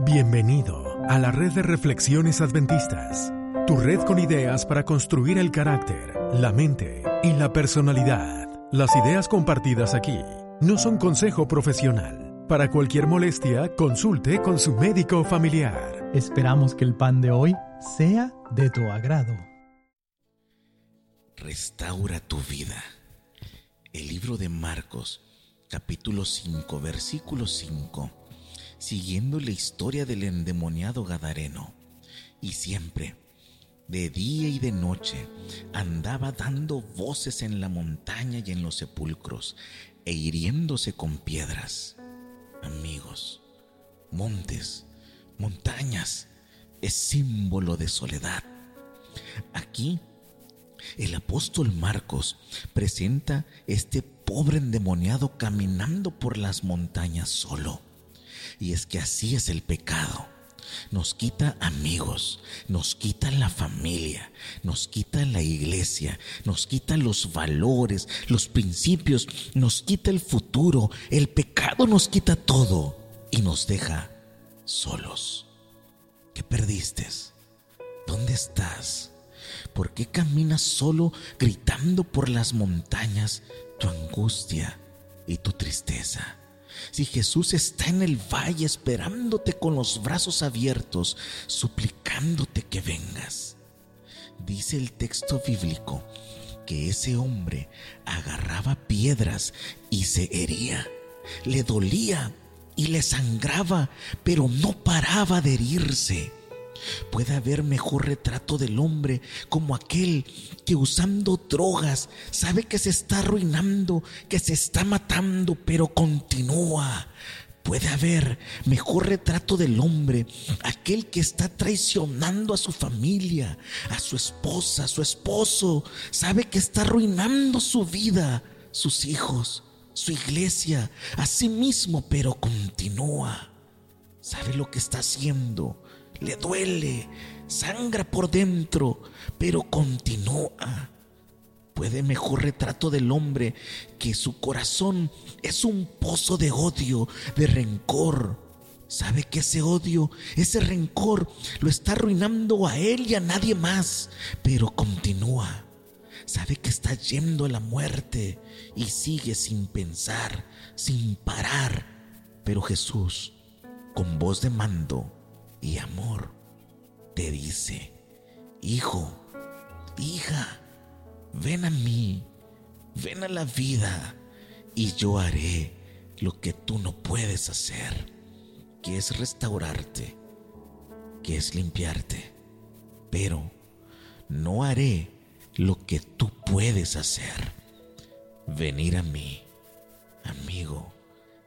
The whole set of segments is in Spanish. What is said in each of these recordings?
Bienvenido a la red de reflexiones adventistas, tu red con ideas para construir el carácter, la mente y la personalidad. Las ideas compartidas aquí no son consejo profesional. Para cualquier molestia, consulte con su médico familiar. Esperamos que el pan de hoy sea de tu agrado. Restaura tu vida. El libro de Marcos, capítulo 5, versículo 5 siguiendo la historia del endemoniado Gadareno. Y siempre, de día y de noche, andaba dando voces en la montaña y en los sepulcros, e hiriéndose con piedras. Amigos, montes, montañas, es símbolo de soledad. Aquí, el apóstol Marcos presenta este pobre endemoniado caminando por las montañas solo y es que así es el pecado. Nos quita amigos, nos quita la familia, nos quita la iglesia, nos quita los valores, los principios, nos quita el futuro. El pecado nos quita todo y nos deja solos. ¿Qué perdiste? ¿Dónde estás? ¿Por qué caminas solo gritando por las montañas tu angustia y tu tristeza? Si Jesús está en el valle esperándote con los brazos abiertos, suplicándote que vengas. Dice el texto bíblico que ese hombre agarraba piedras y se hería, le dolía y le sangraba, pero no paraba de herirse. Puede haber mejor retrato del hombre como aquel que usando drogas sabe que se está arruinando, que se está matando, pero continúa. Puede haber mejor retrato del hombre, aquel que está traicionando a su familia, a su esposa, a su esposo, sabe que está arruinando su vida, sus hijos, su iglesia, a sí mismo, pero continúa. Sabe lo que está haciendo le duele, sangra por dentro, pero continúa. Puede mejor retrato del hombre que su corazón es un pozo de odio, de rencor. Sabe que ese odio, ese rencor lo está arruinando a él y a nadie más, pero continúa. Sabe que está yendo a la muerte y sigue sin pensar, sin parar. Pero Jesús, con voz de mando, y amor te dice, hijo, hija, ven a mí, ven a la vida y yo haré lo que tú no puedes hacer, que es restaurarte, que es limpiarte, pero no haré lo que tú puedes hacer, venir a mí, amigo,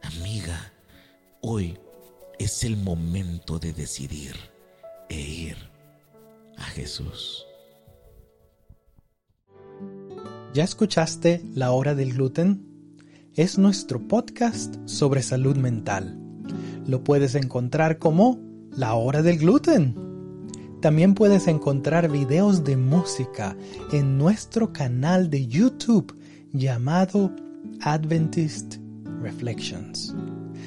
amiga, hoy es el momento de decidir e ir a Jesús. ¿Ya escuchaste La Hora del Gluten? Es nuestro podcast sobre salud mental. Lo puedes encontrar como La Hora del Gluten. También puedes encontrar videos de música en nuestro canal de YouTube llamado Adventist Reflections.